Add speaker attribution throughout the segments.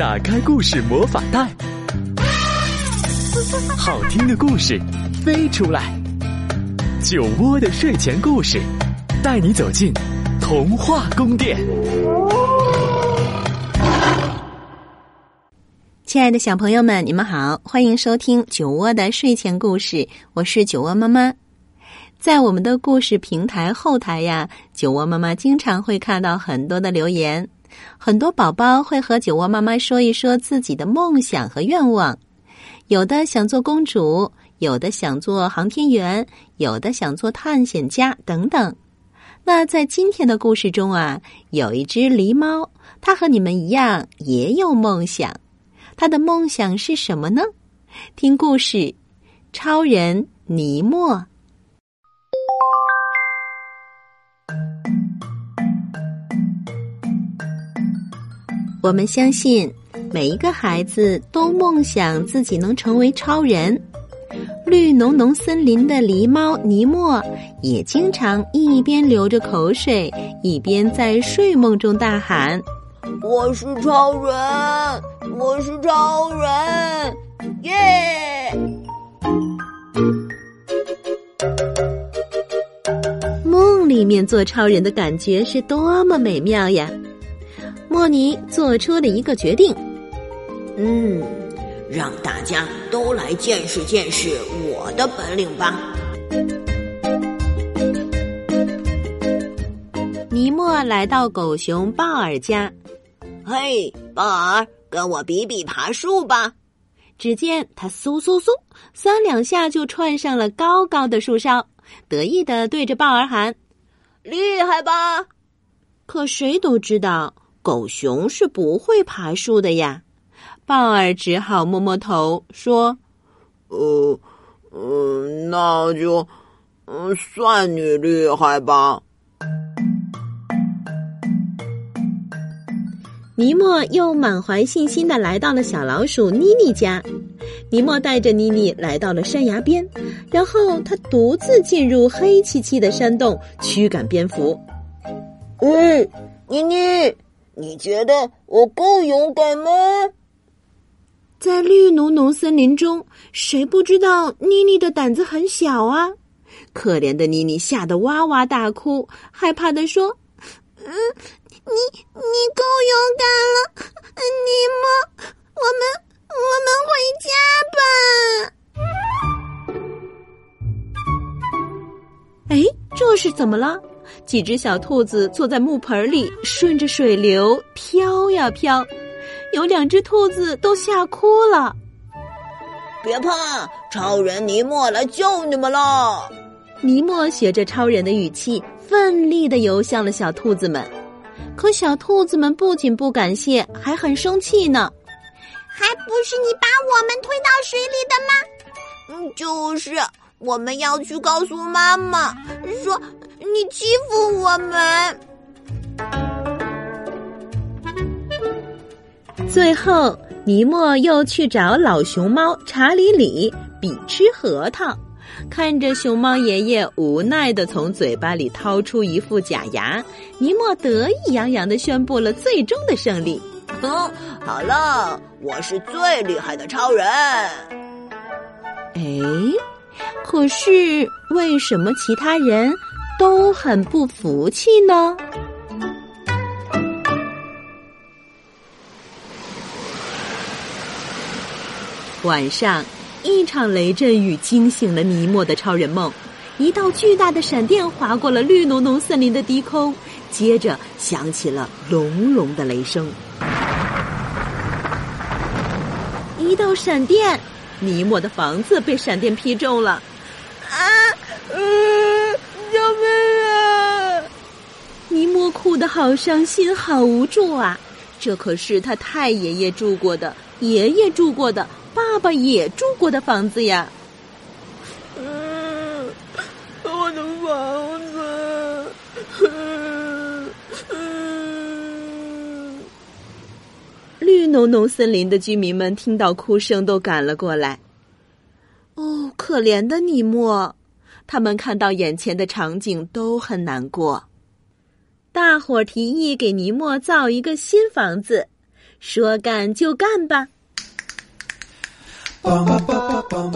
Speaker 1: 打开故事魔法袋，好听的故事飞出来。酒窝的睡前故事，带你走进童话宫殿。
Speaker 2: 亲爱的小朋友们，你们好，欢迎收听酒窝的睡前故事，我是酒窝妈妈。在我们的故事平台后台呀，酒窝妈妈经常会看到很多的留言。很多宝宝会和酒窝妈妈说一说自己的梦想和愿望，有的想做公主，有的想做航天员，有的想做探险家等等。那在今天的故事中啊，有一只狸猫，它和你们一样也有梦想。它的梦想是什么呢？听故事，超人尼莫。我们相信每一个孩子都梦想自己能成为超人。绿浓浓森林的狸猫尼莫也经常一边流着口水，一边在睡梦中大喊：“
Speaker 3: 我是超人，我是超人，耶！”
Speaker 2: 梦里面做超人的感觉是多么美妙呀！莫尼做出了一个决定，
Speaker 3: 嗯，让大家都来见识见识我的本领吧。
Speaker 2: 尼莫来到狗熊鲍尔家，
Speaker 3: 嘿，鲍尔，跟我比比爬树吧。
Speaker 2: 只见他嗖嗖嗖，三两下就窜上了高高的树梢，得意的对着鲍尔喊：“
Speaker 3: 厉害吧？”
Speaker 2: 可谁都知道。狗熊是不会爬树的呀，鲍尔只好摸摸头说：“
Speaker 4: 呃，嗯，那就，嗯，算你厉害吧。”
Speaker 2: 尼莫又满怀信心的来到了小老鼠妮妮家。尼莫带着妮妮来到了山崖边，然后他独自进入黑漆漆的山洞，驱赶蝙蝠。
Speaker 3: 嗯，妮妮。你觉得我够勇敢吗？
Speaker 2: 在绿浓浓森林中，谁不知道妮妮的胆子很小啊？可怜的妮妮吓得哇哇大哭，害怕的说：“嗯，你你够勇敢了，尼莫，我们我们回家吧。”哎，这是怎么了？几只小兔子坐在木盆里，顺着水流飘呀飘，有两只兔子都吓哭了。
Speaker 3: 别怕，超人尼莫来救你们了。
Speaker 2: 尼莫学着超人的语气，奋力的游向了小兔子们。可小兔子们不仅不感谢，还很生气呢。
Speaker 5: 还不是你把我们推到水里的吗？
Speaker 3: 嗯，就是，我们要去告诉妈妈，说。你欺负我们！
Speaker 2: 最后，尼莫又去找老熊猫查理里比吃核桃，看着熊猫爷爷无奈的从嘴巴里掏出一副假牙，尼莫得意洋洋的宣布了最终的胜利。
Speaker 3: 嗯，好了，我是最厉害的超人。
Speaker 2: 哎，可是为什么其他人？都很不服气呢。晚上，一场雷阵雨惊醒了尼莫的超人梦。一道巨大的闪电划过了绿浓浓森林的低空，接着响起了隆隆的雷声。一道闪电，尼莫的房子被闪电劈中了。啊，嗯。哭得好伤心，好无助啊！这可是他太爷爷住过的，爷爷住过的，爸爸也住过的房子呀。
Speaker 4: 嗯，我的房子。
Speaker 2: 绿浓浓森林的居民们听到哭声，都赶了过来。哦，可怜的尼莫，他们看到眼前的场景都很难过。大伙儿提议给尼莫造一个新房子，说干就干吧。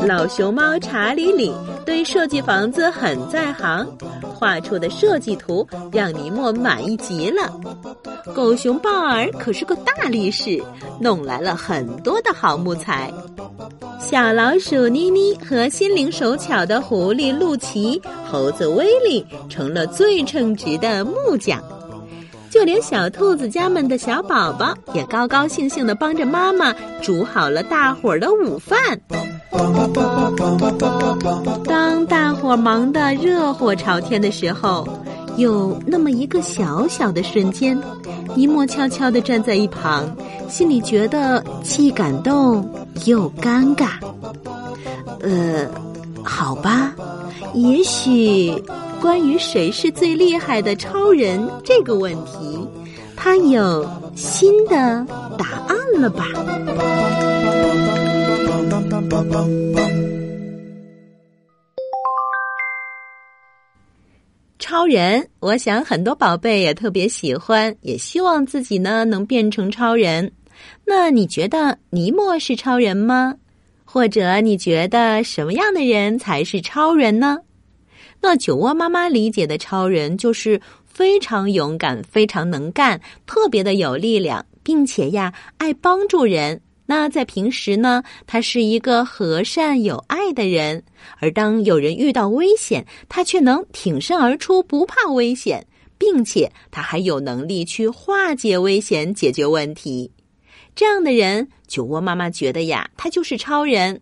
Speaker 2: 老熊猫查理里对设计房子很在行，画出的设计图让尼莫满意极了。狗熊鲍尔可是个大力士，弄来了很多的好木材。小老鼠妮妮和心灵手巧的狐狸露奇、猴子威利成了最称职的木匠。就连小兔子家们的小宝宝也高高兴兴的帮着妈妈煮好了大伙儿的午饭。当大伙儿忙得热火朝天的时候，有那么一个小小的瞬间，尼莫悄悄地站在一旁，心里觉得既感动又尴尬。呃，好吧，也许。关于谁是最厉害的超人这个问题，他有新的答案了吧？超人，我想很多宝贝也特别喜欢，也希望自己呢能变成超人。那你觉得尼莫是超人吗？或者你觉得什么样的人才是超人呢？那酒窝妈妈理解的超人就是非常勇敢、非常能干、特别的有力量，并且呀爱帮助人。那在平时呢，他是一个和善有爱的人。而当有人遇到危险，他却能挺身而出，不怕危险，并且他还有能力去化解危险、解决问题。这样的人，酒窝妈妈觉得呀，他就是超人。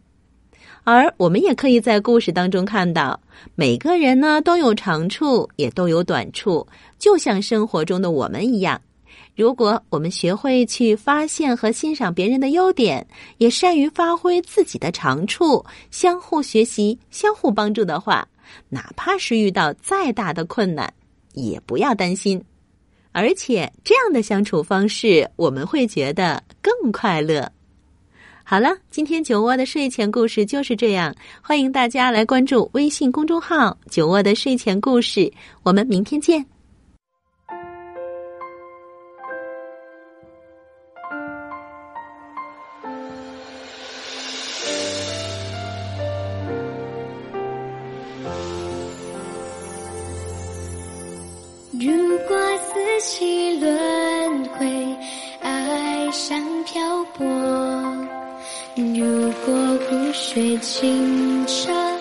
Speaker 2: 而我们也可以在故事当中看到，每个人呢都有长处，也都有短处，就像生活中的我们一样。如果我们学会去发现和欣赏别人的优点，也善于发挥自己的长处，相互学习、相互帮助的话，哪怕是遇到再大的困难，也不要担心。而且这样的相处方式，我们会觉得更快乐。好了，今天酒窝的睡前故事就是这样。欢迎大家来关注微信公众号“酒窝的睡前故事”，我们明天见。
Speaker 6: 水清澈，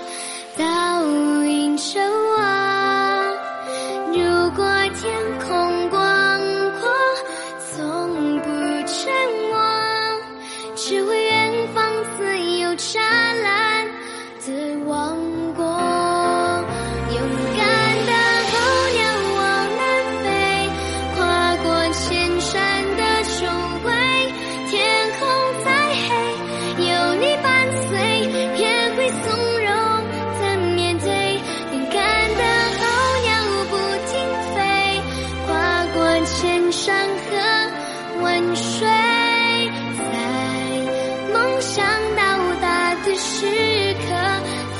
Speaker 6: 想到大的时
Speaker 2: 刻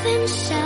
Speaker 2: 分享